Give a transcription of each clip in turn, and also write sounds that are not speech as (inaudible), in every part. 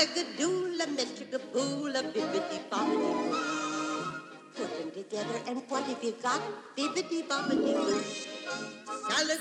Metricaboola, bobbidi boo. Put them together and what have you got? Bibbidi bobbidi boo.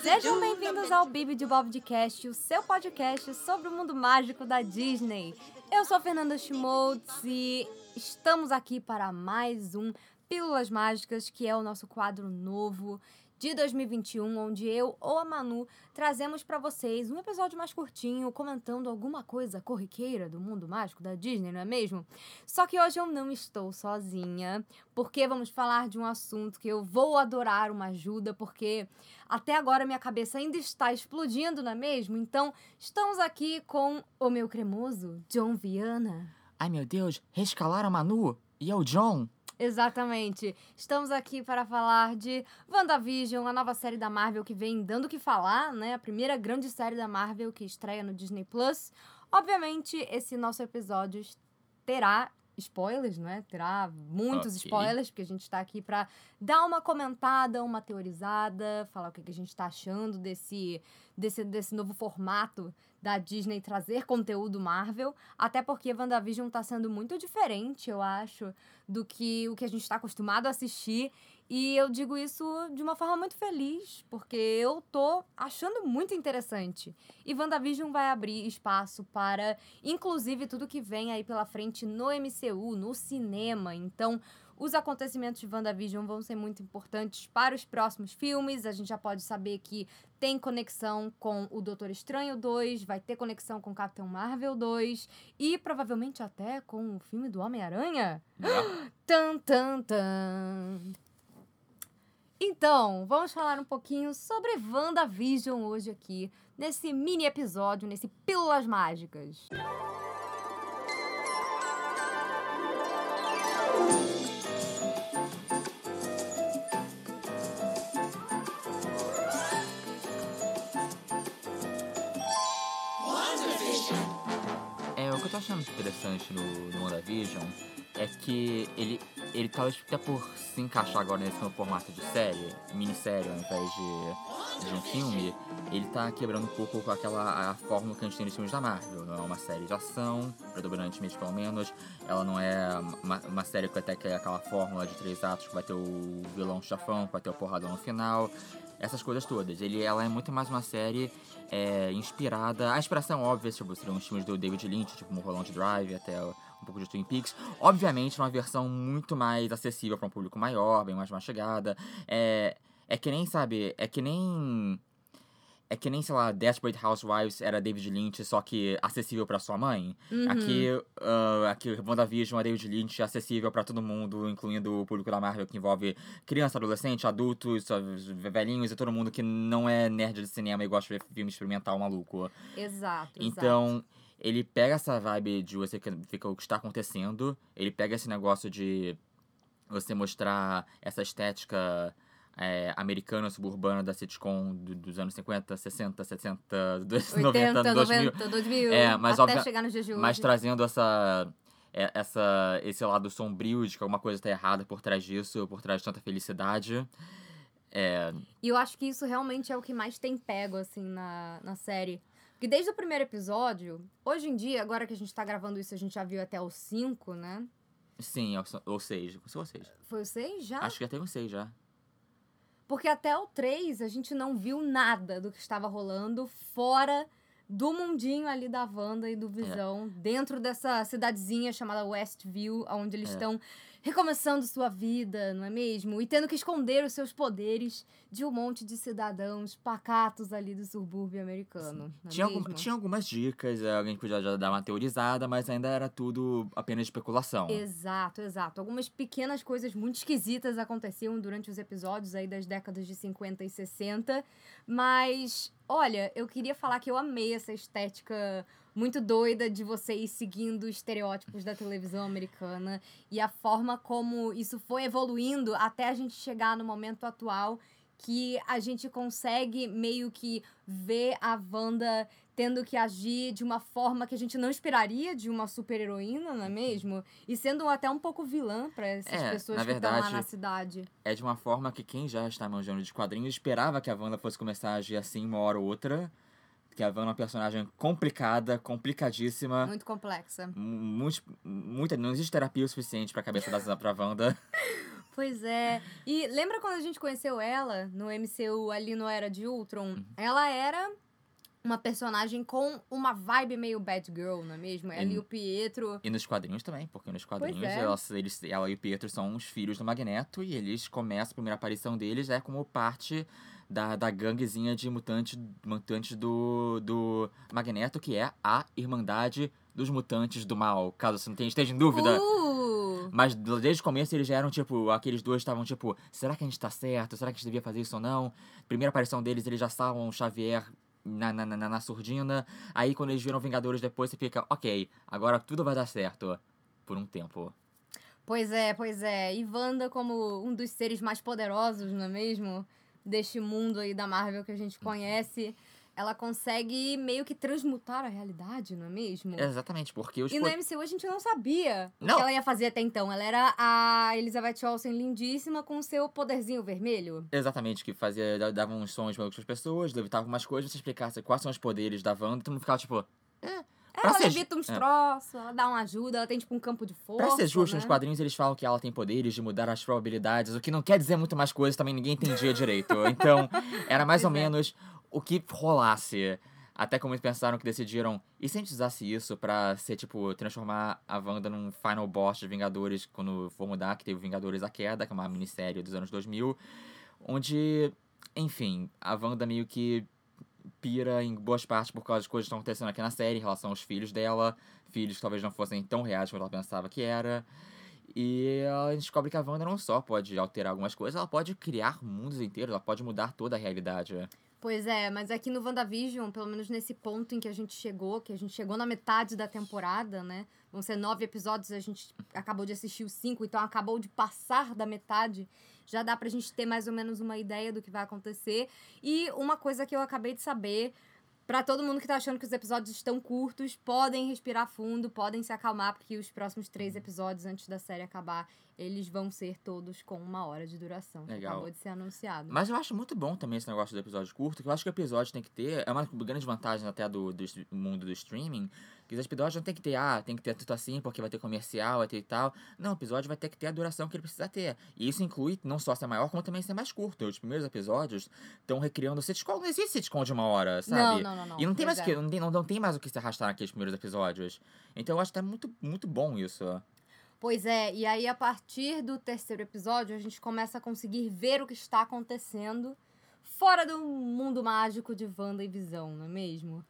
Sejam bem-vindos ao Bibi de Bob de Cast, o seu podcast sobre o mundo mágico da Disney. Eu sou a Fernanda Schmoltz e estamos aqui para mais um Pílulas Mágicas, que é o nosso quadro novo de 2021, onde eu ou a Manu trazemos para vocês um episódio mais curtinho, comentando alguma coisa corriqueira do mundo mágico da Disney, não é mesmo? Só que hoje eu não estou sozinha, porque vamos falar de um assunto que eu vou adorar uma ajuda, porque até agora minha cabeça ainda está explodindo, não é mesmo? Então, estamos aqui com o meu cremoso John Viana. Ai meu Deus, rescalaram a Manu e é o John. Exatamente. Estamos aqui para falar de WandaVision, a nova série da Marvel que vem dando o que falar, né? A primeira grande série da Marvel que estreia no Disney Plus. Obviamente, esse nosso episódio terá spoilers, né? Terá muitos Ok. spoilers, porque a gente está aqui para dar uma comentada, uma teorizada, falar o que que a gente está achando desse, desse, desse novo formato da Disney trazer conteúdo Marvel. Até porque WandaVision tá sendo muito diferente, eu acho, do que o que a gente está acostumado a assistir. E eu digo isso de uma forma muito feliz, porque eu tô achando muito interessante. E WandaVision vai abrir espaço para, inclusive, tudo que vem aí pela frente no MCU, no cinema. Então, os acontecimentos de WandaVision vão ser muito importantes para os próximos filmes. A gente já pode saber que tem conexão com o Doutor Estranho 2, vai ter conexão com Capitão Marvel 2 e provavelmente até com o filme do Homem-Aranha. (gasps) Tan, tan, tan. Então, vamos falar um pouquinho sobre WandaVision hoje aqui, nesse mini episódio, nesse Pílulas Mágicas. É, o que eu tô achando interessante no, no WandaVision é que ele, ele talvez até por se encaixar agora nesse novo formato de série, minissérie ao invés de, de um filme, ele tá quebrando um pouco com aquela a fórmula que a gente tem nos filmes da Marvel. Não é uma série de ação, predominantemente pelo menos. Ela não é uma, uma série que até que é aquela fórmula de três atos que vai ter o vilão chafão, que vai ter o porradão no final. Essas coisas todas. Ele, ela é muito mais uma série é, inspirada. A inspiração óbvia tipo, seriam os filmes do David Lynch, tipo Mulholland Drive, até um pouco de Twin Peaks. Obviamente, uma versão muito mais acessível para um público maior, bem mais mastigada. É, é que nem, sabe, é que nem. É que nem, sei lá, Desperate Housewives era David Lynch, só que acessível pra sua mãe. Uhum. Aqui, uh, aqui WandaVision é David Lynch, acessível pra todo mundo, incluindo o público da Marvel, que envolve criança, adolescente, adultos, velhinhos e todo mundo que não é nerd de cinema e gosta de ver filme experimental maluco. Exato, Então, ele pega essa vibe de você que fica o que está acontecendo, ele pega esse negócio de você mostrar essa estética é, americana, suburbana da sitcom do- dos anos 50, 60, 70, dos 80, 90, 2000. 90, 2000, É, mas até obvia- chegar nos dias de hoje. Mas trazendo essa, é, essa, esse lado sombrio de que alguma coisa tá errada por trás disso, por trás de tanta felicidade. É, E eu acho que isso realmente é o que mais tem pego, assim, na, na série. Porque desde o primeiro episódio, hoje em dia, agora que a gente tá gravando isso, a gente já viu até o 5, né? sim, ou- seja, ou seja, Foi o 6 já? acho que até sei já. Porque até o 3 a gente não viu nada do que estava rolando fora do mundinho ali da Wanda e do Visão, dentro dessa cidadezinha chamada Westview, onde eles É. estão recomeçando sua vida, não é mesmo? E tendo que esconder os seus poderes de um monte de cidadãos pacatos ali do subúrbio americano. É Tinha, algum- tinha algumas dicas, é, alguém podia já dar uma teorizada, mas ainda era tudo apenas especulação. Exato, exato. Algumas pequenas coisas muito esquisitas aconteciam durante os episódios aí das décadas de 50 e 60, mas olha, eu queria falar que eu amei essa estética muito doida de vocês seguindo estereótipos da televisão americana e a forma como isso foi evoluindo até a gente chegar no momento atual que a gente consegue meio que ver a Wanda tendo que agir de uma forma que a gente não esperaria de uma super-heroína, não é mesmo? E sendo até um pouco vilã para essas É, pessoas na que estão lá na cidade. É de uma forma que quem já está manjando de quadrinhos esperava que a Wanda fosse começar a agir assim uma hora ou outra. Que a Wanda é uma personagem complicada, complicadíssima. Muito complexa. Muito, muita, não existe terapia o suficiente pra cabeça da pra Wanda. (laughs) Pois é. E lembra quando a gente conheceu ela no MCU ali no Era de Ultron? Ela era uma personagem com uma vibe meio bad girl, não é mesmo? Ela E- e o Pietro. E nos quadrinhos também, porque nos quadrinhos é. elas, eles, ela e o Pietro são os filhos do Magneto e eles começam, a primeira aparição deles é como parte da, da ganguezinha de mutantes, mutantes do, do Magneto, que é a Irmandade dos Mutantes do Mal, caso você não tenha, esteja em dúvida. Uh! Mas desde o começo eles já eram, tipo, aqueles dois estavam, tipo, será que a gente tá certo? Será que a gente devia fazer isso ou não? Primeira aparição deles, eles já estavam o Xavier na, na, na, na surdina. Aí quando eles viram Vingadores depois, você fica, ok, agora tudo vai dar certo. Por um tempo. Pois é, pois é. E Wanda como um dos seres mais poderosos, não é mesmo? Deste mundo aí da Marvel que a gente conhece. Ela consegue meio que transmutar a realidade, não é mesmo? Exatamente, porque os E no MCU a gente não sabia o Não. que ela ia fazer até então. Ela era a Elizabeth Olsen lindíssima com seu poderzinho vermelho. Exatamente, que fazia, da- dava uns sons malucos pras pessoas, levitava algumas coisas, você explicasse quais são os poderes da Wanda, todo mundo ficava tipo. É, pra Ela ser, levita uns é. troços, ela dá uma ajuda, ela tem tipo um campo de força. Pra ser justo, né? nos quadrinhos eles falam que ela tem poderes de mudar as probabilidades, o que não quer dizer muito mais coisas, também ninguém entendia direito. Então, era mais ou Pois é. menos o que rolasse. Até como eles pensaram que decidiram, e se a gente usasse isso pra ser, tipo, transformar a Wanda num final boss de Vingadores quando for mudar, que teve Vingadores A Queda, que é uma minissérie dos anos 2000, onde, enfim, a Wanda meio que pira em boas partes por causa das coisas que estão acontecendo aqui na série em relação aos filhos dela, filhos que talvez não fossem tão reais quanto ela pensava que era. E a gente descobre que a Wanda não só pode alterar algumas coisas, ela pode criar mundos inteiros, ela pode mudar toda a realidade. Pois é, mas aqui no WandaVision, pelo menos nesse ponto em que a gente chegou, que a gente chegou na metade da temporada, né? Vão ser nove episódios, a gente acabou de assistir os cinco, então acabou de passar da metade. Já dá pra gente ter mais ou menos uma ideia do que vai acontecer. E uma coisa que eu acabei de saber, pra todo mundo que tá achando que os episódios estão curtos, podem respirar fundo, podem se acalmar, porque os próximos três episódios antes da série acabar, eles vão ser todos com uma hora de duração. que Legal. Acabou de ser anunciado. Mas eu acho muito bom também esse negócio do episódio curto, que eu acho que o episódio tem que ter. É uma grande vantagem até do, do mundo do streaming. Que os episódios não tem que ter, ah, tem que ter tudo assim, porque vai ter comercial, vai ter e tal. Não, o episódio vai ter que ter a duração que ele precisa ter. E isso inclui não só ser maior, como também ser mais curto. Os primeiros episódios estão recriando sitcom. Não existe sitcom de uma hora, sabe? Não, não, não, não. E não tem mais o é. que, não tem, não, não tem mais o que se arrastar naqueles primeiros episódios. Então eu acho que tá muito, muito bom isso. Pois é, e aí a partir do terceiro episódio a gente começa a conseguir ver o que está acontecendo fora do mundo mágico de Wanda e Visão, não é mesmo?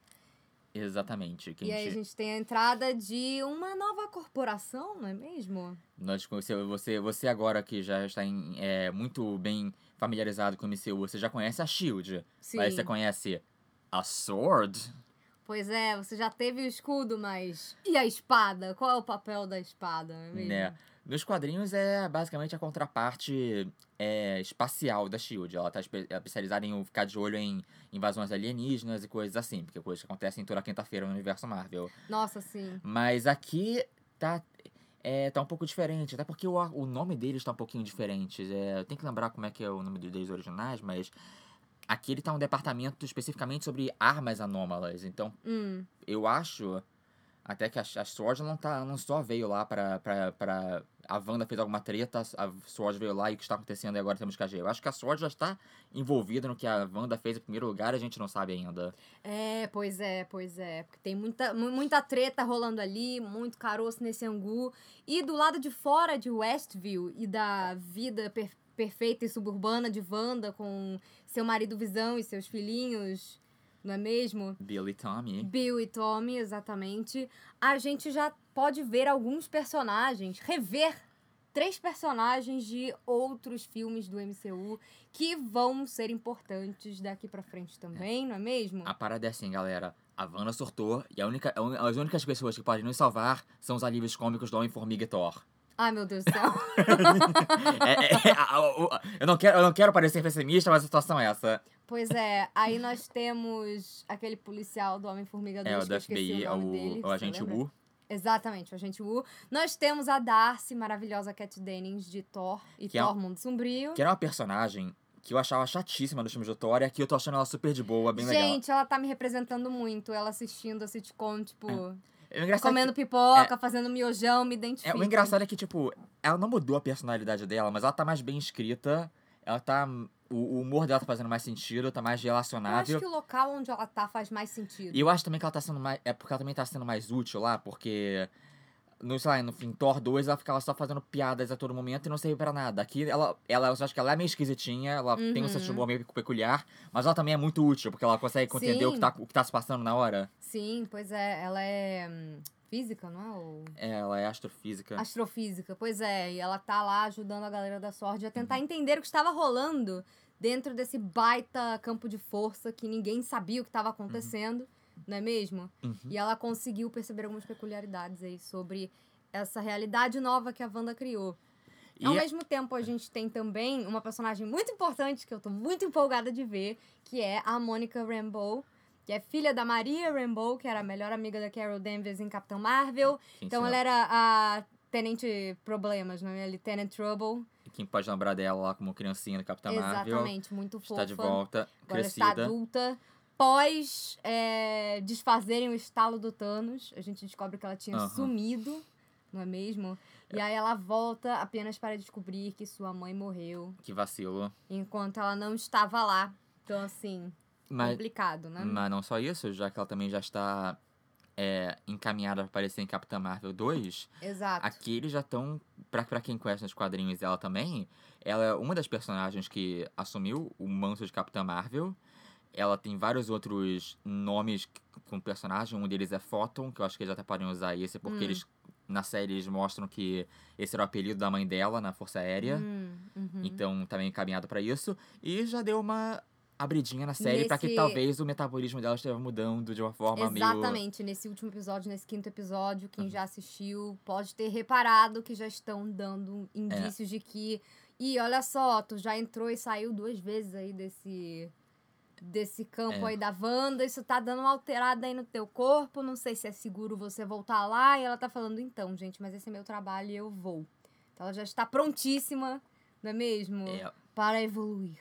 Exatamente. Que E aí a gente- gente tem a entrada de uma nova corporação, não é mesmo? Nós, você, você, você agora que já está em, é, muito bem familiarizado com o MCU, você já conhece a SHIELD. Sim. Mas você conhece a SWORD? Pois é, você já teve o escudo, mas. E a espada? Qual é o papel da espada, é? Né? Nos quadrinhos é basicamente a contraparte é, espacial da SHIELD. Ela está especializada em ficar de olho em invasões alienígenas e coisas assim, porque coisas que acontecem toda quinta-feira no universo Marvel. Nossa, sim. Mas aqui tá, é, tá um pouco diferente, até porque o, o nome deles tá um pouquinho diferente. É, eu tenho que lembrar como é que é o nome deles originais, mas aqui ele tá um departamento especificamente sobre armas anômalas. Então, Hum. eu acho até que a, a Sword não, tá, não só veio lá pra, pra, pra... A Wanda fez alguma treta, a Sword veio lá e o que está acontecendo e agora temos que agir. Eu acho que a Sword já está envolvida no que a Wanda fez em primeiro lugar e a gente não sabe ainda. É, pois é, pois é. Porque tem muita, mu- muita treta rolando ali, muito caroço nesse angu. E do lado de fora de Westview e da vida per- perfeita e suburbana de Wanda com seu marido Visão e seus filhinhos, não é mesmo? Billy e Tommy. Bill e Tommy, exatamente. A gente já pode ver alguns personagens, rever três personagens de outros filmes do MCU que vão ser importantes daqui pra frente também, não é mesmo? A parada é assim, galera. A Wanda surtou e a única, as únicas pessoas que podem nos salvar são os alívios cômicos do Homem-Formiga e Thor. Ai, meu Deus do céu. (laughs) É- é- o- eu, não quero, eu não quero parecer pessimista, mas a situação é essa. pois é, aí nós temos aquele policial do Homem-Formiga 2, É, o esqueci FBI, o dele. o, o você agente lembra? Wu. Exatamente, o agente Wu. Nós temos a Darcy, maravilhosa Cat Dennings de Thor e Que é- Thor Mundo Sombrio. Que era uma personagem que eu achava chatíssima no filme de Tória, aqui eu tô achando ela super de boa, bem legal. Gente, ela tá me representando muito. Ela assistindo a sitcom, tipo, É, o comendo é que- pipoca, fazendo miojão, me é, identifico. o engraçado é que, tipo, ela não mudou a personalidade dela, mas ela tá mais bem escrita, ela tá... O, o humor dela tá fazendo mais sentido, tá mais Eu acho relacionável. que o local onde ela tá faz mais sentido. E eu acho também que ela tá sendo mais. É porque ela também tá sendo mais útil lá, porque. No, sei lá, no fim, Thor 2, ela ficava só fazendo piadas a todo momento e não servia pra nada. Aqui, ela, ela, eu acho que ela é meio esquisitinha, ela tem um de Uhum. humor meio peculiar, mas ela também é muito útil, porque ela consegue entender o que, tá, o que tá se passando na hora. Sim, pois é. Ela é hum, física, não é? Ou... É, ela é astrofísica. Astrofísica, pois é. E ela tá lá ajudando a galera da sorte a tentar Uhum. entender o que estava rolando dentro desse baita campo de força que ninguém sabia o que estava acontecendo, não é mesmo? Uhum. E ela conseguiu perceber algumas peculiaridades aí sobre essa realidade nova que a Wanda criou. E Ao é- mesmo tempo, a gente tem também uma personagem muito importante que eu tô muito empolgada de ver, que é a Monica Rambeau, que é filha da Maria Rambeau, que era a melhor amiga da Carol Danvers em Capitão Marvel. quem, Então ela era a Tenente Problemas, não é? Lieutenant Trouble. quem pode lembrar dela lá como criancinha do Capitão Marvel. Exatamente, muito fofa. Está de volta, Agora está crescida. adulta. Pós é, desfazerem o estalo do Thanos, a gente descobre que ela tinha Aham. sumido, não é mesmo? E aí ela volta apenas para descobrir que sua mãe morreu, Que vacilo. enquanto ela não estava lá. Então, assim, Mas, complicado, né? mas não só isso, já que ela também já está é, encaminhada pra aparecer em Capitã Marvel 2. Exato. Aqui eles já estão, pra, pra quem conhece nos quadrinhos ela também, ela é uma das personagens que assumiu o manto de Capitã Marvel. Ela tem vários outros nomes com personagem, um deles é Photon, que eu acho que eles até podem usar esse, porque Hum. eles, na série, eles mostram que esse era o apelido da mãe dela na Força Aérea. Hum, uhum. Então, tá meio encaminhado pra isso. E já deu uma abridinha na série pra que Nesse- talvez o metabolismo dela esteja mudando de uma forma meio... Exatamente, nesse último episódio, nesse quinto episódio, quem Uhum. já assistiu pode ter reparado que já estão dando indícios de que. Ih, olha só, tu já entrou e saiu duas vezes aí desse. Desse campo É. aí da Wanda, isso tá dando uma alterada aí no teu corpo. Não sei se é seguro você voltar lá. E ela tá falando, então, gente, mas esse é meu trabalho e eu vou. Então ela já está prontíssima, não é mesmo? É, Para evoluir.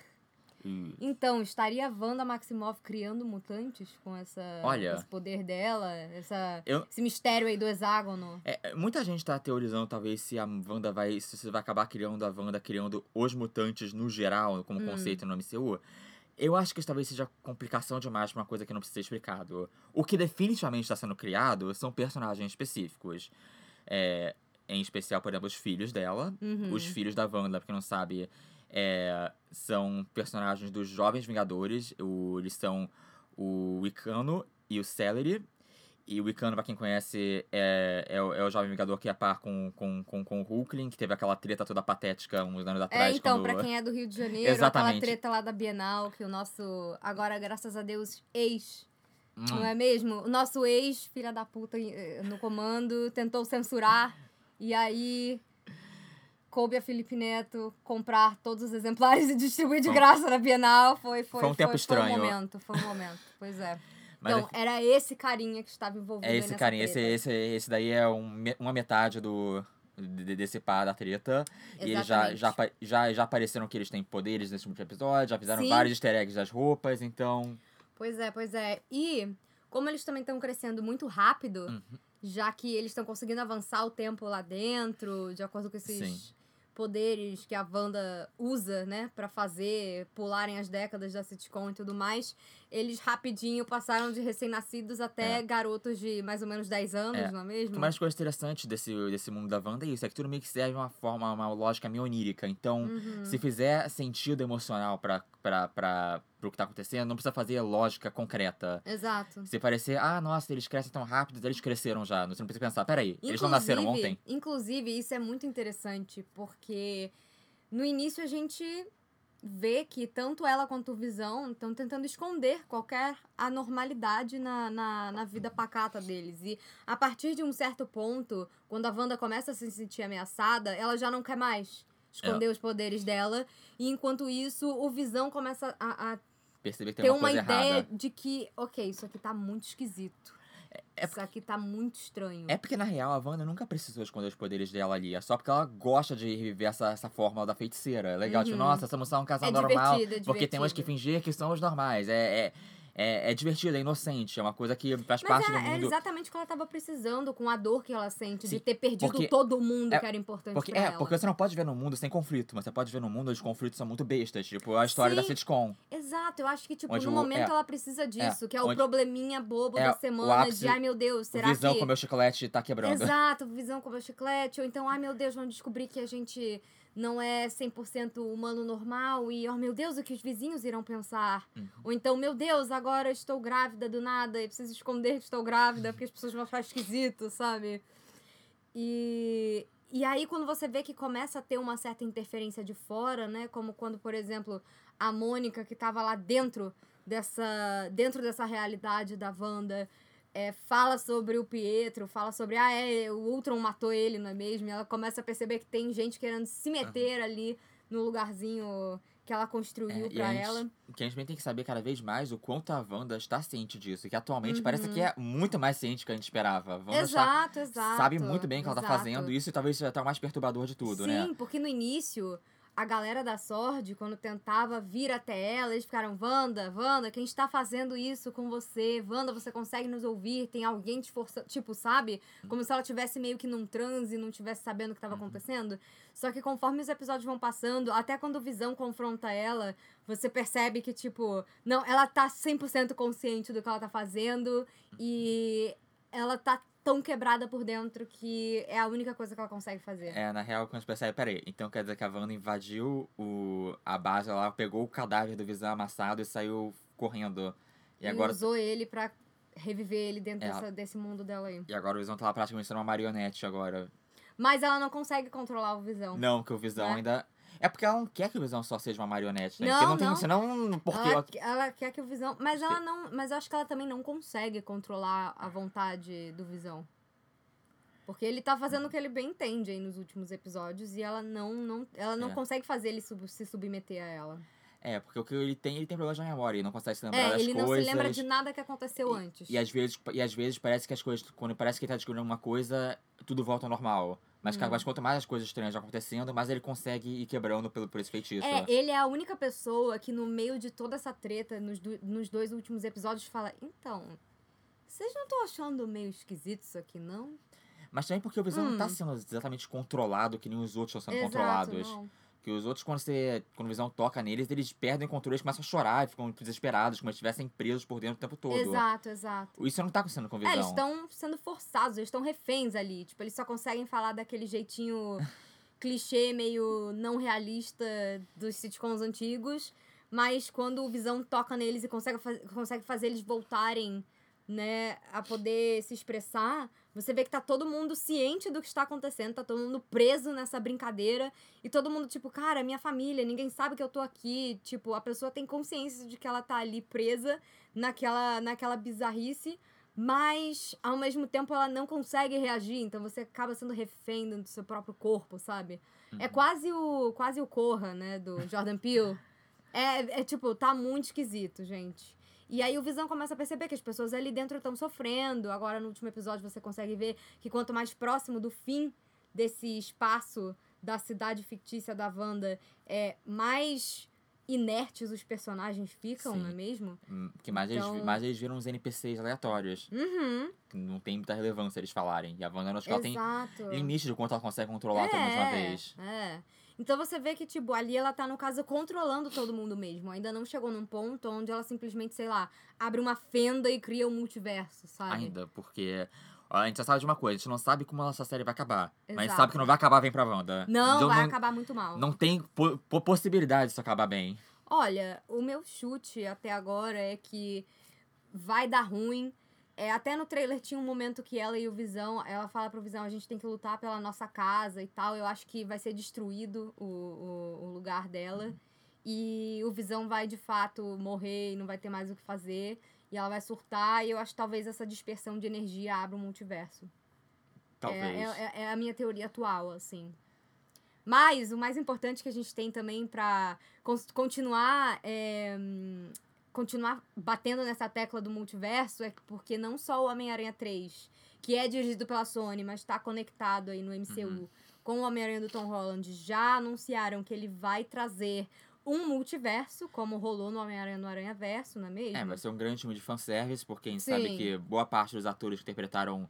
hum, Então, estaria a Wanda Maximoff criando mutantes com essa, Olha. esse poder dela? Essa, Eu- Esse mistério aí do hexágono? É, é, muita gente tá teorizando, talvez, se a Wanda vai. Se você vai acabar criando a Wanda criando os mutantes no geral, como Hum. conceito no MCU. Eu acho que isso talvez seja complicação demais pra uma coisa que não precisa ser explicado. O que definitivamente está sendo criado são personagens específicos. É, em especial, por exemplo, os filhos dela. Uhum. Os filhos da Wanda, pra quem não sabe, é, são personagens dos Jovens Vingadores. O- eles são o Wicano e o Celery. E o Wicano, pra quem conhece, é, é, o, é o Jovem Vingador que é par com, com, com, com o Hulkling, que teve aquela treta toda patética uns anos É, atrás. então, quando... pra quem é do Rio de Janeiro, Exatamente. aquela treta lá da Bienal, que o nosso, agora, graças a Deus, ex, Hum, não é mesmo? O nosso ex, filha da puta, eh, no comando, tentou censurar, e aí coube a Felipe Neto comprar todos os exemplares e distribuir de Foi graça na Bienal. Foi, foi, Foi um tempo Foi estranho. um momento, foi um momento, pois é. Mas Então, era esse carinha que estava envolvido é esse carinha, esse, treta. esse, esse daí é um, uma metade do. de- Desse par da treta. E eles já, Exatamente. já, já, já apareceram que eles têm poderes nesse último episódio, já fizeram Sim. vários easter eggs das roupas, então. Pois é, pois é. E como eles também estão crescendo muito rápido, Uhum. já que eles estão conseguindo avançar o tempo lá dentro, de acordo com esses Sim. poderes que a Wanda usa, né, Pra fazer pularem as décadas da sitcom e tudo mais, eles rapidinho passaram de recém-nascidos até É. garotos de mais ou menos 10 anos, É. não é mesmo? Uma das coisas interessantes desse, desse mundo da Wanda é isso, é que tudo meio que serve uma forma, uma lógica meio onírica. Então, Uhum. se fizer sentido emocional pra, pra, pra, pro que tá acontecendo, não precisa fazer lógica concreta. Exato. Se parecer, ah, nossa, eles crescem tão rápido, eles cresceram já. Você não precisa pensar, peraí, eles não nasceram Inclusive- ontem? Inclusive, isso é muito interessante, porque no início a gente vê que tanto ela quanto o Visão estão tentando esconder qualquer anormalidade na, na, na vida pacata deles. E a partir de um certo ponto, quando a Wanda começa a se sentir ameaçada, ela já não quer mais esconder os poderes dela. E enquanto isso, o Visão começa a, a Perceber que tem ter uma uma coisa ideia errada. de que, ok, isso aqui tá muito esquisito. É Só que tá muito estranho. É porque, na real, a Wanda nunca precisou esconder os poderes dela ali. É só porque ela gosta de reviver essa, essa fórmula da feiticeira. É legal, tipo, Uhum. nossa, estamos só um casal É normal. divertido, é Porque temos que divertido. fingir que somos normais. É, é, é, é divertido, é inocente. É uma coisa que faz Mas parte era, do era mundo. exatamente o que ela tava precisando, com a dor que ela sente de Sim, ter perdido porque- todo mundo é, que era importante Porque, pra é, ela. porque você não pode ver no mundo sem conflito, mas você pode ver no mundo onde os conflitos são muito bestas. Tipo, a história da Sim. sitcom. Exato, eu acho que, tipo, Onde no o- momento é, ela precisa disso, que é o onde- probleminha bobo é, da semana, ápice- de ai meu Deus, será Visão que. com o meu chiclete tá quebrando. Exato, visão com o meu chiclete, ou então, ai meu Deus, vamos descobrir que a gente não é 100% humano normal e, oh meu Deus, o que os vizinhos irão pensar. Uhum. Ou então, meu Deus, agora estou grávida do nada e preciso esconder que estou grávida porque as pessoas vão achar esquisito, sabe? E, e aí, quando você vê que começa a ter uma certa interferência de fora, né? Como quando, por exemplo, a Mônica, que tava lá dentro dessa, dentro dessa realidade da Wanda, é, fala sobre o Pietro, fala sobre, ah, é, o Ultron matou ele, não é mesmo? E ela começa a perceber que tem gente querendo se meter ali no lugarzinho que ela construiu É, e pra a gente- ela. Que a gente tem que saber cada vez mais o quanto a Wanda está ciente disso. Que atualmente Uhum. parece que é muito mais ciente do que a gente esperava. A Wanda está- Exato, exato. sabe muito bem o que ela tá exato. fazendo. E isso talvez seja até o mais perturbador de tudo, Sim, né? porque no início, a galera da Sword, quando tentava vir até ela, eles ficaram, Wanda, Wanda, quem está fazendo isso com você? Wanda, você consegue nos ouvir? Tem alguém te forçando? Tipo, sabe? Como se ela tivesse meio que num transe e não tivesse sabendo o que estava Uhum. acontecendo. Só que conforme os episódios vão passando, até quando o Visão confronta ela, você percebe que, tipo, não, ela tá 100% consciente do que ela tá fazendo e ela tá tão quebrada por dentro que é a única coisa que ela consegue fazer. É, na real, quando a gente percebe, peraí, então quer dizer que a Wanda invadiu o, a base lá, pegou o cadáver do Visão amassado e saiu correndo. E agora, usou ele pra reviver ele dentro É. dessa- desse mundo dela aí. e agora o Visão tá lá praticamente sendo uma marionete agora. Mas ela não consegue controlar o Visão. Não, que o Visão Né? ainda... É porque ela não quer que o Visão só seja uma marionete, né? Não, Porque não tem... não. Senão, porque... Ela, ela quer que o Visão. Mas ela não. Mas eu acho que ela também não consegue controlar a vontade do Visão. Porque ele tá fazendo o que ele bem entende aí nos últimos episódios e ela não, não, ela não É. consegue fazer ele sub- se submeter a ela. É, porque o que ele tem, ele tem problema de memória, ele não consegue se lembrar É, das ele não coisas. se lembra de nada que aconteceu antes. E às vezes, e às vezes parece que as coisas, quando parece que ele tá descobrindo uma coisa, tudo volta ao normal. Mas, Hum. cara, mas quanto mais as coisas estranhas acontecendo, mais ele consegue ir quebrando pelo, por esse feitiço. É, ele é a única pessoa que no meio de toda essa treta, nos, do- nos dois últimos episódios, fala: Então, vocês não estão achando meio esquisito isso aqui, não? Mas também porque o Visão não tá Hum. sendo exatamente controlado que nem os outros estão sendo Exato, controlados. não. Os outros, quando, você, quando o Visão toca neles, eles perdem o controle, eles começam a chorar, ficam desesperados, como se estivessem presos por dentro o tempo todo. Exato, exato. Isso não tá acontecendo com o É, Visão. eles estão sendo forçados, eles estão reféns ali. Tipo, eles só conseguem falar daquele jeitinho (laughs) clichê, meio não realista dos sitcoms antigos. Mas quando o Visão toca neles e consegue, faz- consegue fazer eles voltarem, né, a poder se expressar, você vê que tá todo mundo ciente do que está acontecendo, tá todo mundo preso nessa brincadeira. E todo mundo, tipo, cara, minha família, ninguém sabe que eu tô aqui. Tipo, a pessoa tem consciência de que ela tá ali presa naquela, naquela bizarrice. Mas, ao mesmo tempo, ela não consegue reagir, então você acaba sendo refém do seu próprio corpo, sabe? É Uhum. quase o, quase o Corra, né, do Jordan Peele. É, é tipo, tá muito esquisito, gente. E aí o Visão começa a perceber que as pessoas ali dentro estão sofrendo. Agora, no último episódio, você consegue ver que quanto mais próximo do fim desse espaço da cidade fictícia da Wanda, é mais inertes os personagens ficam, Sim. não é mesmo? Hum, Que mais, Então- eles, mais eles viram uns NPCs aleatórios. Uhum. Que não tem muita relevância eles falarem. E a Wanda, acho que ela tem limite de quanto ela consegue controlar também de uma vez. É. Então você vê que, tipo, ali ela tá, no caso, controlando todo mundo mesmo. Ainda não chegou num ponto onde ela simplesmente, sei lá, abre uma fenda e cria um multiverso, sabe? Ainda, porque a gente já sabe de uma coisa, a gente não sabe como essa série vai acabar. Mas Exato. sabe que não vai acabar bem pra Wanda. Não, Então vai não, acabar muito mal. não tem po- possibilidade disso acabar bem. Olha, o meu chute até agora é que vai dar ruim. É, até no trailer tinha um momento que ela e o Visão, ela fala pro Visão, a gente tem que lutar pela nossa casa e tal. Eu acho que vai ser destruído o, o, o lugar dela. E o Visão vai, de fato, morrer e não vai ter mais o que fazer. E ela vai surtar. E eu acho que talvez essa dispersão de energia abra um multiverso. Talvez. É, é- é a minha teoria atual, assim. Mas o mais importante que a gente tem também pra cons- continuar é, hum, continuar batendo nessa tecla do multiverso é porque não só o Homem-Aranha 3, que é dirigido pela Sony, mas tá conectado aí no MCU, Uhum. com o Homem-Aranha do Tom Holland, já anunciaram que ele vai trazer um multiverso, como rolou no Homem-Aranha no Aranha Verso, não é mesmo? É, vai ser um grande time de fanservice, porque a gente sabe Sim. que boa parte dos atores que interpretaram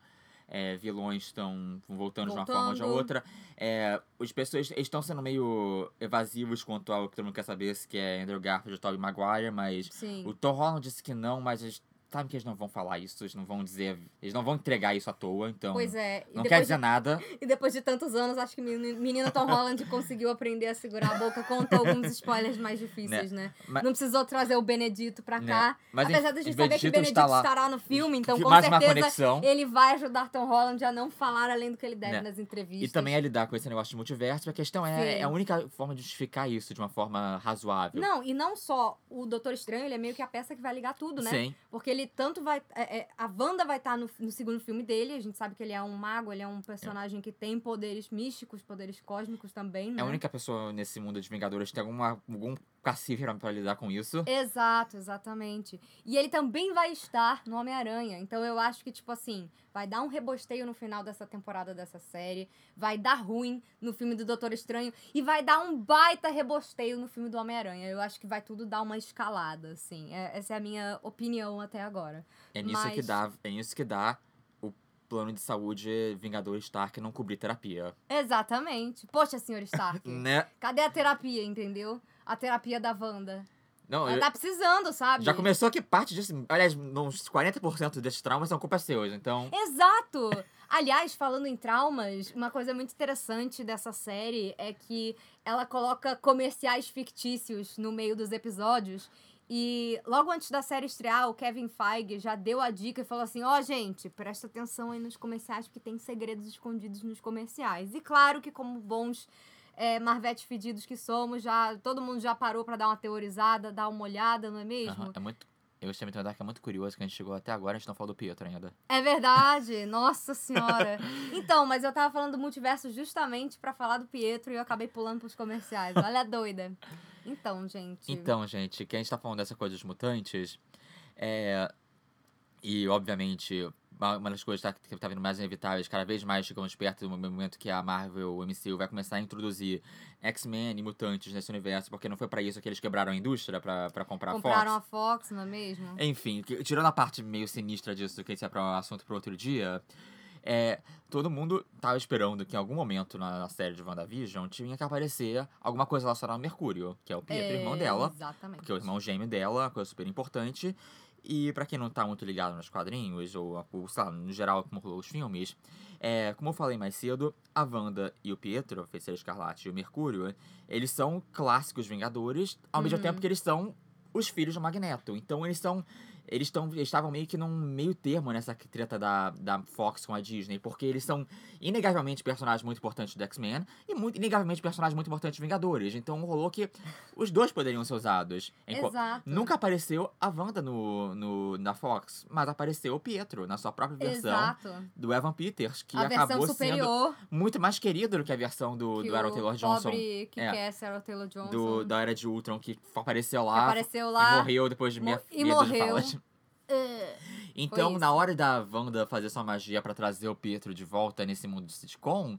é, vilões estão voltando, de uma forma ou de Voltando. outra. É, as pessoas estão sendo meio evasivos quanto ao que todo mundo quer saber, se que é Andrew Garfield ou Tobey Maguire, mas Sim. o Tom Holland disse que não, mas sabem que eles não vão falar isso, eles não vão dizer, eles não vão entregar isso à toa, então Pois é. E não quer de- dizer nada. (laughs) E depois de tantos anos, acho que menino Tom Holland conseguiu aprender a segurar a boca, contou alguns spoilers mais difíceis, né? Mas- Não precisou trazer o Benedito pra Né? cá. Mas Apesar em- da gente saber que o Benedito está lá. estará no filme, então com certeza ele vai ajudar Tom Holland a não falar além do que ele deve Né? nas entrevistas. E também é lidar com esse negócio de multiverso, a questão é, é a única forma de justificar isso de uma forma razoável. Não, e não só o Doutor Estranho, ele é meio que a peça que vai ligar tudo, né? Sim. Porque ele tanto vai. é, é, a Wanda vai estar no, no segundo filme dele. A gente sabe que ele é um mago, ele é um personagem que tem poderes místicos, poderes cósmicos também, né? É a única pessoa nesse mundo de Vingadores que tem alguma, algum cacife pra- pra lidar com isso. Exato, exatamente. E ele também vai estar no Homem-Aranha. Então eu acho que, tipo assim, vai dar um rebosteio no final dessa temporada dessa série. Vai dar ruim no filme do Doutor Estranho. E vai dar um baita rebosteio no filme do Homem-Aranha. Eu acho que vai tudo dar uma escalada, assim. É- essa é a minha opinião até agora. É nisso que Mas- dá, é nisso que dá o plano de saúde Vingador Stark não cobrir terapia. Exatamente. Poxa, senhor Stark. (laughs) Né? Cadê a terapia, entendeu? A terapia da Wanda. Não, Ela eu- tá precisando, sabe? já começou que parte disso, aliás, uns 40% desses traumas são culpa seus, então... Exato! (laughs) Aliás, falando em traumas, uma coisa muito interessante dessa série é que ela coloca comerciais fictícios no meio dos episódios. E logo antes da série estrear, o Kevin Feige já deu a dica e falou assim: ó, gente, presta atenção aí nos comerciais, porque tem segredos escondidos nos comerciais. E claro que, como bons é, Marvetes fedidos que somos, já todo mundo já parou pra dar uma teorizada, dar uma olhada, não é mesmo? aham, é muito... Eu gostei muito que é muito curioso que a gente chegou até agora, a gente não falou do Pietro ainda. É verdade, nossa senhora. Então, mas eu tava falando do multiverso justamente pra falar do Pietro e eu acabei pulando pros comerciais. Olha a doida. Então, gente. Então, gente, que a gente tá falando dessa coisa dos mutantes, é... E, obviamente, uma uma das coisas que tá vindo mais inevitáveis, cada vez mais chegamos perto do momento que a Marvel, o MCU, vai começar a introduzir X-Men e mutantes nesse universo, porque não foi pra isso que eles quebraram a indústria, pra, pra comprar a compraram Fox. a Fox, não é mesmo? Enfim, que- tirando a parte meio sinistra disso, que esse é para um assunto para outro dia, é, todo mundo tava esperando que em algum momento na, na série de WandaVision tinha que aparecer alguma coisa relacionada ao Mercúrio, que é o Pietro, irmão dela, Exatamente. porque é o irmão gêmeo dela, coisa super importante. E pra quem não tá muito ligado nos quadrinhos, ou, ou sei lá, no geral, como rolou os filmes, é, como eu falei mais cedo, a Wanda e o Pietro, a Feiticeira Escarlate e o Mercúrio, eles são clássicos Vingadores, ao mesmo Uhum. tempo que eles são os filhos do Magneto. Então eles são. Eles, tão, estavam meio que num meio termo nessa treta da, da Fox com a Disney, porque eles são inegavelmente personagens muito importantes do X-Men e muito, inegavelmente personagens muito importantes de Vingadores. Então rolou que os dois poderiam ser usados. Exato. Nunca apareceu a Wanda no, no, na Fox, mas apareceu o Pietro na sua própria versão Exato. do Evan Peters, que a acabou sendo muito mais querido do que a versão do, que do Aaron Taylor Johnson. pobre que É. quer Sarah Taylor Johnson. Do, da Era de Ultron, que apareceu que lá apareceu e lá. morreu depois de meia e de morreu. É. Então, isso. na hora da Wanda fazer sua magia pra trazer o Pietro de volta nesse mundo de sitcom,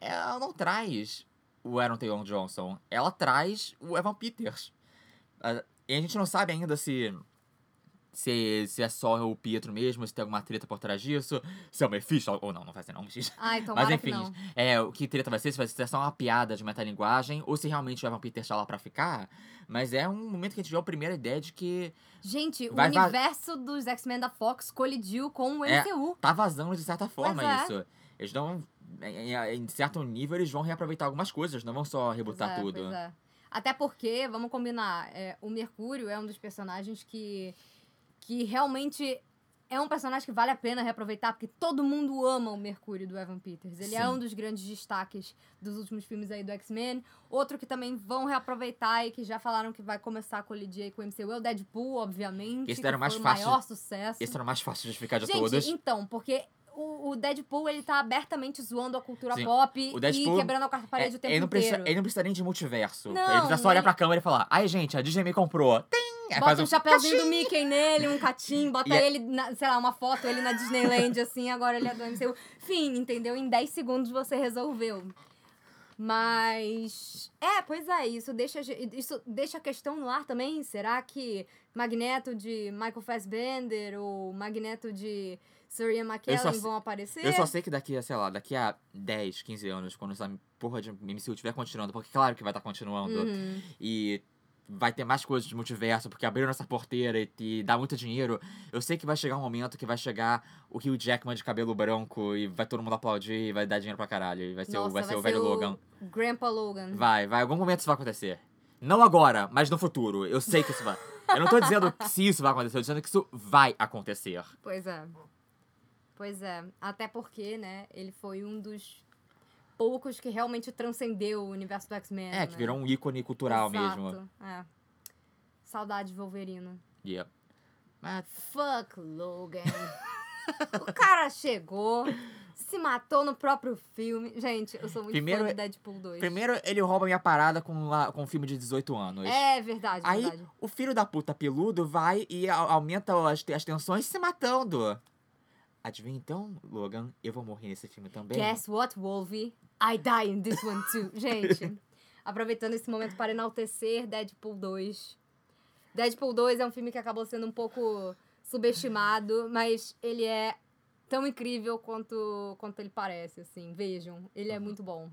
ela não traz o Aaron Taylor Johnson. Ela traz o Evan Peters. Ah, E a gente não sabe ainda se, se, se é só o Pietro mesmo, se tem alguma treta por trás disso, se é o Mephisto ou não, não vai ser não, Mephisto. Ai, (laughs) Mas que enfim, é, o que treta vai ser, se vai ser só uma piada de metalinguagem, ou se realmente o Evan Peters tá lá pra ficar. Mas é um momento que a gente vê a primeira ideia de que Gente, o universo dos X-Men da Fox colidiu com o É. MCU. tá vazando de certa forma é. isso. Eles não. Em, em- certo nível, eles vão reaproveitar algumas coisas, não vão só rebutar Pois é, tudo. pois é. Até porque, vamos combinar, é, o Mercúrio é um dos personagens que, que realmente é um personagem que vale a pena reaproveitar, porque todo mundo ama o Mercúrio do Evan Peters. Ele é Sim. um dos grandes destaques dos últimos filmes aí do X-Men. Outro que também vão reaproveitar e que já falaram que vai começar a colidir aí com o MCU é o Deadpool, obviamente. Esse era o mais foi fácil- o maior sucesso. Esse era o mais fácil de justificar de Gente, todos. então, porque o, o Deadpool, ele tá abertamente zoando a cultura Sim. pop Deadpool e quebrando a quarta parede o tempo ele, não precisa, inteiro. ele não precisa nem de multiverso. Não, ele precisa só olhar ele- pra câmera e falar: Ai, gente, a Disney me comprou. Tem! aí Bota um um chapéuzinho do Mickey nele, um catim, bota é- ele, na- sei lá, uma foto, ele na Disneyland, (laughs) assim, agora ele é do MCU. Fim, entendeu? Em 10 segundos você resolveu. Mas. É, pois é, isso deixa, isso deixa a questão no ar também. Será que Magneto de Michael Fassbender ou Magneto de Sarah McKellen só vão aparecer? Eu só sei que daqui a, sei lá, daqui a 10, 15 anos, quando essa porra de MCU estiver continuando, porque claro que vai estar continuando, Uhum. e vai ter mais coisas de multiverso, porque abriram essa porteira e, e dá muito dinheiro, eu sei que vai chegar um momento que vai chegar o Hugh Jackman de cabelo branco e vai todo mundo aplaudir e vai dar dinheiro pra caralho. E vai ser, o, Nossa, vai ser o velho Logan. Grandpa Logan. Vai, vai, algum momento isso vai acontecer. Não agora, mas no futuro. Eu sei que isso vai. Eu não tô dizendo que se isso vai acontecer, eu tô dizendo que isso vai acontecer. Pois é. Pois é. Até porque, né, ele foi um dos poucos que realmente transcendeu o universo do X-Men. É, que né? virou um ícone cultural Exato, mesmo. É. Saudade de Wolverino. Yeah. Mas Fuck Logan. o cara chegou, se matou no próprio filme. Gente, eu sou muito Primeiro- fã de Deadpool 2. Primeiro, ele rouba minha parada com, com um filme de 18 anos. É verdade, Aí, verdade. o filho da puta peludo vai e aumenta as, as tensões se matando. Adivinha então, Logan? Eu vou morrer nesse filme também. Guess what, Wolvie? I die in this one too. (laughs) Gente, aproveitando esse momento para enaltecer Deadpool 2. Deadpool 2 é um filme que acabou sendo um pouco subestimado, mas ele é tão incrível quanto, quanto ele parece, assim. Vejam, ele é muito bom.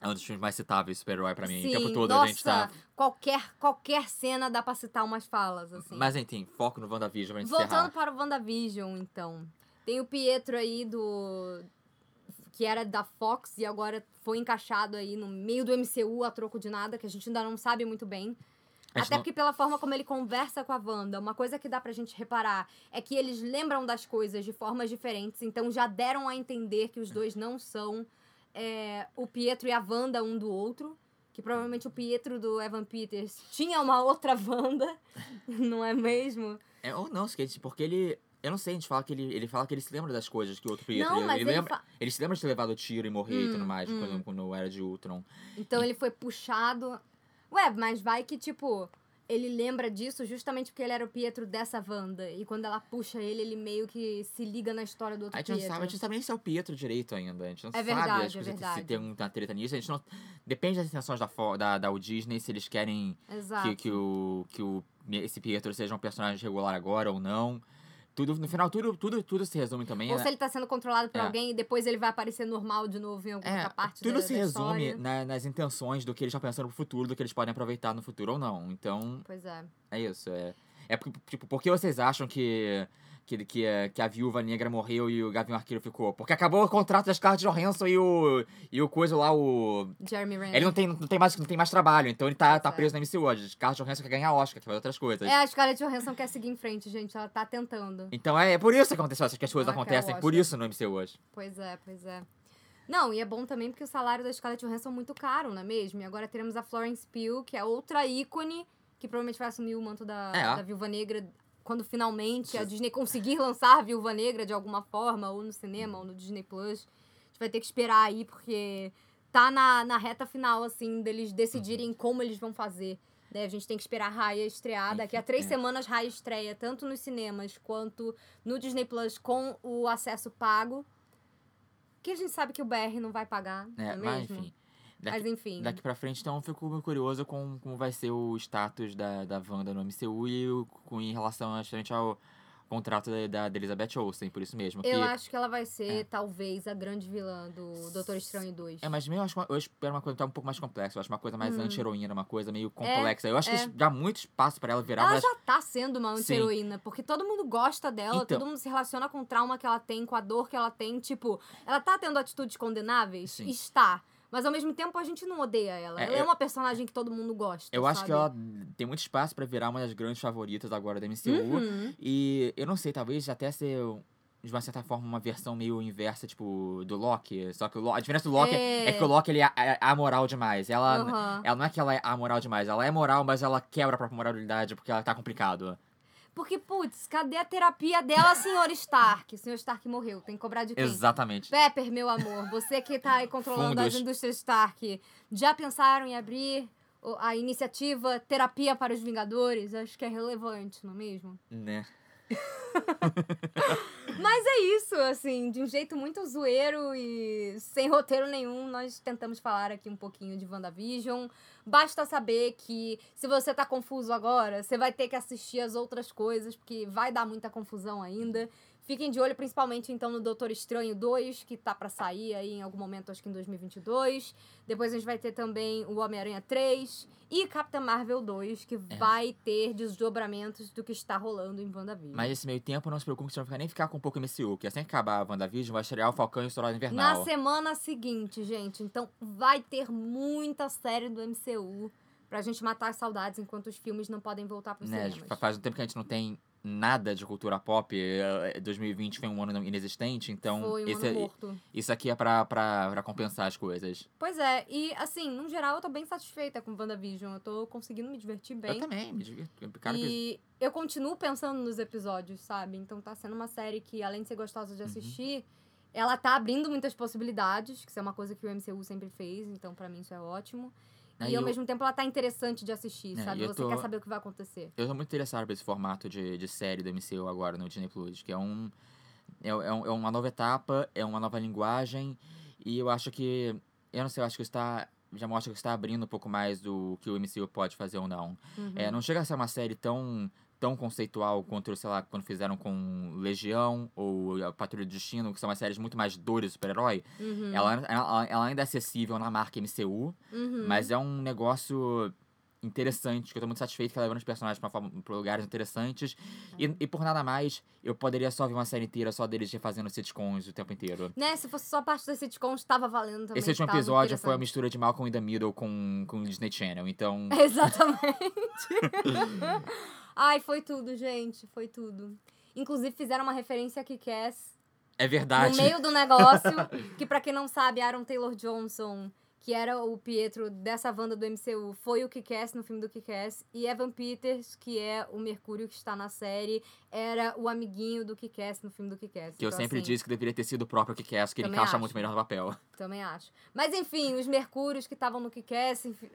É um dos filmes mais citáveis de super-herói pra mim. Sim, o tempo todo nossa, a gente tá. qualquer, qualquer cena dá pra citar umas falas, assim. Mas enfim, foco no WandaVision pra gente Voltando encerrar. para o WandaVision, então. Tem o Pietro aí do. que era da Fox e agora foi encaixado aí no meio do MCU a troco de nada, que a gente ainda não sabe muito bem. Até não- porque pela forma como ele conversa com a Wanda, uma coisa que dá pra gente reparar é que eles lembram das coisas de formas diferentes, então já deram a entender que os dois não são é, o Pietro e a Wanda um do outro. Que provavelmente o Pietro do Evan Peters tinha uma outra Wanda, (laughs) não é mesmo? É, ou não, skate, porque ele. Eu não sei, a gente fala que ele, ele fala que ele se lembra das coisas que o outro Pietro. Não, ele, mas ele ele lembra, fa- ele se lembra de ter levado tiro e morrer e Hum, tudo mais, hum. quando, quando era de Ultron. Então ele foi puxado. Ué, mas vai que, tipo, ele lembra disso justamente porque ele era o Pietro dessa Wanda. E quando ela puxa ele, ele meio que se liga na história do outro A gente não Pietro. sabe, a gente não sabe nem se é o Pietro direito ainda. A gente não É sabe verdade, as é coisas, verdade. se tem uma treta nisso. A gente não. Depende das intenções da, da, da Disney, se eles querem Exato. que, que, o, que o, esse Pietro seja um personagem regular agora ou não. Tudo, no final, tudo, tudo, tudo se resume também. Ou né? se ele tá sendo controlado por É. alguém e depois ele vai aparecer normal de novo em alguma É, parte tudo da, se da resume na- nas intenções do que eles estão pensando pro futuro, do que eles podem aproveitar no futuro ou não. Então, Pois é. é isso. É, é porque, tipo, por que vocês acham que, que, que, a- que a viúva negra morreu e o Gavião Arqueiro ficou? Porque acabou o contrato das Scarlett Johansson e o, e o coisa lá, o... Jeremy Renner. Ele não tem, não, tem mais, não tem mais trabalho, então ele tá, tá é. preso na MCU. A Scarlett Johansson quer ganhar Oscar, quer fazer outras coisas. É, a Scarlett Johansson quer seguir em frente, gente. Ela tá tentando. Então é, é por isso que aconteceu essas que as coisas quer acontecem, o por isso no MCU hoje. Pois é, pois é. Não, e é bom também porque o salário da Scarlett Johansson é muito caro, não é mesmo? E agora teremos a Florence Pugh, que é outra ícone, que provavelmente vai assumir o manto da, É. da Viúva Negra quando finalmente a Disney conseguir lançar a Viúva Negra de alguma forma, ou no cinema, ou no Disney Plus. A gente vai ter que esperar aí, porque tá na, na reta final, assim, deles decidirem como eles vão fazer. Né? A gente tem que esperar a Raya estrear. Daqui a três É. semanas, Raya estreia tanto nos cinemas quanto no Disney Plus com o acesso pago. Que a gente sabe que o BR não vai pagar, não É, é mas mesmo? enfim. Daqui, Mas enfim. Daqui pra frente, então, eu fico meio curioso com como vai ser o status da, da Wanda no MCU e com, em relação justamente ao contrato da, da, Elizabeth Olsen, por isso mesmo. Eu que, acho que ela vai ser, É. talvez, a grande vilã do Doutor Estranho 2. É, mas eu, acho, eu espero uma coisa tá um pouco mais complexa. Eu acho uma coisa mais Hum. anti-heroína, uma coisa meio complexa. eu acho é. que dá muito espaço pra ela virar Ela das já tá sendo uma anti-heroína, porque todo mundo gosta dela, Então. todo mundo se relaciona com o trauma que ela tem, com a dor que ela tem. Tipo, ela tá tendo atitudes condenáveis? Sim. Está. Mas ao mesmo tempo a gente não odeia ela. É, ela é uma personagem que todo mundo gosta. Eu acho que sabe? ela tem muito espaço pra virar uma das grandes favoritas agora da MCU. Uhum. E eu não sei, talvez até ser, de uma certa forma, uma versão meio inversa, tipo, do Loki. Só que o Lo- a diferença do Loki é, É. que o Loki ele é, é amoral demais. Ela, Aham. ela não é que ela é amoral demais, ela é moral, mas ela quebra a própria moralidade porque ela tá complicado. Porque, putz, cadê a terapia dela, senhor Stark? O senhor Stark morreu, tem que cobrar de quem? Exatamente. Pepper, meu amor, você que tá aí controlando as Fundos. indústrias Stark, já pensaram em abrir a iniciativa Terapia para os Vingadores, acho que é relevante, não é mesmo? Né? (laughs) Mas é isso, assim, de um jeito muito zoeiro e sem roteiro nenhum, nós tentamos falar aqui um pouquinho de WandaVision. Basta saber que se você tá confuso agora, você vai ter que assistir as outras coisas, porque vai dar muita confusão ainda. Fiquem de olho principalmente então no Doutor Estranho 2, que tá pra sair aí em algum momento, acho que em 2022. Depois a gente vai ter também o Homem-Aranha 3 e Capitã Marvel 2, que vai ter desdobramentos do que está rolando em WandaVision. Mas nesse meio tempo, não se preocupe que você não vai nem ficar com um pouco MCU, que assim que acabar a WandaVision, vai estrear o Falcão e o Na Invernal. semana seguinte, gente. Então vai ter muita série do MCU pra gente matar as saudades enquanto os filmes não podem voltar pros Né, cinemas. faz um tempo que a gente não tem nada de cultura pop. eh, 2020 foi um ano inexistente, então Foi um esse ano é- morto. isso aqui é pra, pra, pra compensar as coisas. Pois é, e assim, no geral eu tô bem satisfeita com WandaVision. Eu tô conseguindo me divertir bem. Eu também, me divirto. E eu continuo pensando nos episódios, sabe? Então tá sendo uma série que, além de ser gostosa Uhum. de assistir, ela tá abrindo muitas possibilidades, que isso é uma coisa que o MCU sempre fez, então pra mim isso é ótimo. Aí e ao eu- mesmo tempo ela tá interessante de assistir, É, sabe? Você tô- quer saber o que vai acontecer. Eu tô muito interessado por esse formato de, de série do MCU agora no Disney Plus, que é um, é, é é uma nova etapa, é uma nova linguagem, e eu acho que. Eu não sei, eu acho que está. Já mostra que está abrindo um pouco mais do que o MCU pode fazer ou não. Uhum. É, não chega a ser uma série tão, tão conceitual quanto, sei lá, quando fizeram com Legião ou a Patrulha do Destino, que são umas séries muito mais dores super-herói. Uhum. Ela, ela, ela ainda é acessível na marca MCU, Uhum. mas é um negócio interessante, que eu tô muito satisfeito que ela levando os personagens pra, pra lugares interessantes. E, e por nada mais, eu poderia só ver uma série inteira só deles refazendo sitcoms o tempo inteiro. Né, se fosse só parte das sitcoms, tava valendo também. Esse último episódio foi a mistura de Malcolm in the Middle com, com Disney Channel, então... (laughs) Exatamente. (laughs) Ai, foi tudo, gente. Foi tudo. Inclusive, fizeram uma referência a Kick-Ass É verdade. no meio do negócio. (laughs) que, pra quem não sabe, Aaron Taylor Johnson, que era o Pietro dessa Wanda do MCU, foi o Kick-Ass no filme do Kick-Ass. E Evan Peters, que é o Mercúrio que está na série, era o amiguinho do Kick-Ass no filme do Kick-Ass. Que eu Então, sempre assim, disse que deveria ter sido o próprio Kick-Ass, que ele encaixa acho. muito melhor no papel. Também acho. Mas enfim, os Mercúrios que estavam no Kick-Ass, enfim,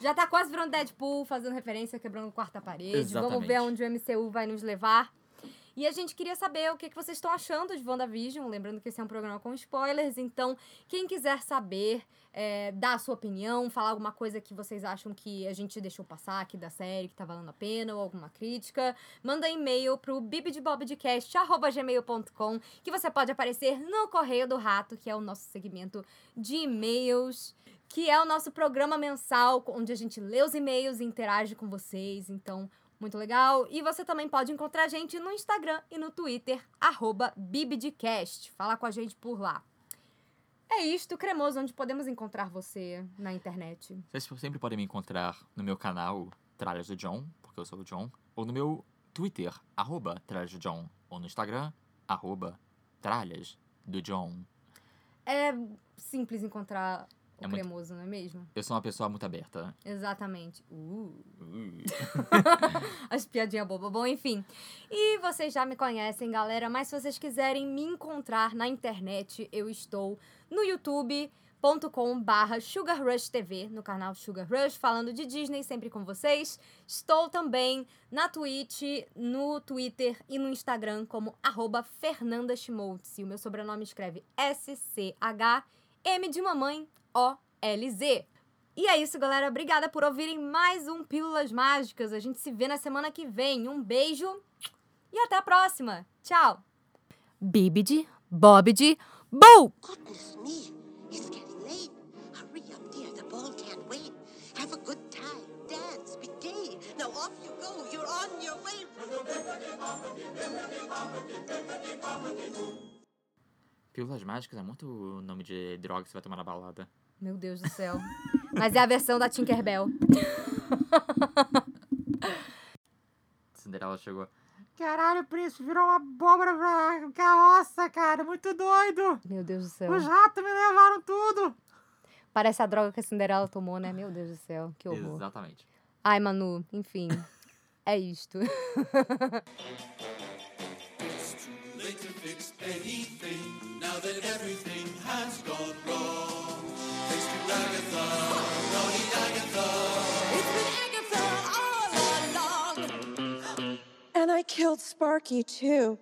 já tá quase virando Deadpool, fazendo referência, quebrando quarta parede. Vamos ver Exatamente. onde o MCU vai nos levar. E a gente queria saber o que, que vocês estão achando de WandaVision. Lembrando que esse é um programa com spoilers. Então, quem quiser saber, é, dar a sua opinião, falar alguma coisa que vocês acham que a gente deixou passar aqui da série, que tá valendo a pena, ou alguma crítica, manda e-mail pro bibidebobdcast.gmail.com que você pode aparecer no Correio do Rato, que é o nosso segmento de e-mails, que é o nosso programa mensal, onde a gente lê os e-mails e interage com vocês. Então, muito legal. E você também pode encontrar a gente no Instagram e no Twitter, arroba Bibidcast. Fala com a gente por lá. É isto, Cremoso, onde podemos encontrar você na internet. Vocês sempre podem me encontrar no meu canal Tralhas do John, porque eu sou o John, ou no meu Twitter, arroba Tralhas do John, ou no Instagram, arroba Tralhas do John. É simples encontrar É muito- Cremoso, não é mesmo? Eu sou uma pessoa muito aberta. Exatamente. Uh. Uh. (laughs) As piadinhas bobas. Bom, enfim. E vocês já me conhecem, galera, mas se vocês quiserem me encontrar na internet, eu estou no youtube.com barra Sugar Rush TV, no canal Sugar Rush, falando de Disney, sempre com vocês. Estou também na Twitch, no Twitter e no Instagram como arroba Fernanda Schmoltz. E o meu sobrenome escreve S-C-H-M de mamãe O-L-Z. E é isso, galera. Obrigada por ouvirem mais um Pílulas Mágicas. A gente se vê na semana que vem. Um beijo e até a próxima. Tchau. Bibidi, Bobidi, Boo! Goodness me, it's getting late. Hurry up, dear. The ball can't wait. Have a good time. Dance. Be gay. Now off you go. You're on your way. Pílulas mágicas é muito nome de droga que você vai tomar na balada. Meu Deus do céu. Mas é a versão da Tinkerbell. (laughs) Cinderela chegou. Caralho, príncipe, virou uma abóbora pra carroça, cara. Muito doido. Meu Deus do céu. Os ratos me levaram tudo. Parece a droga que a Cinderela tomou, né? Meu Deus do céu. Que horror. Exatamente. Ai, Manu, enfim. É isto. It's too late to fix anything now that everything I killed Sparky too.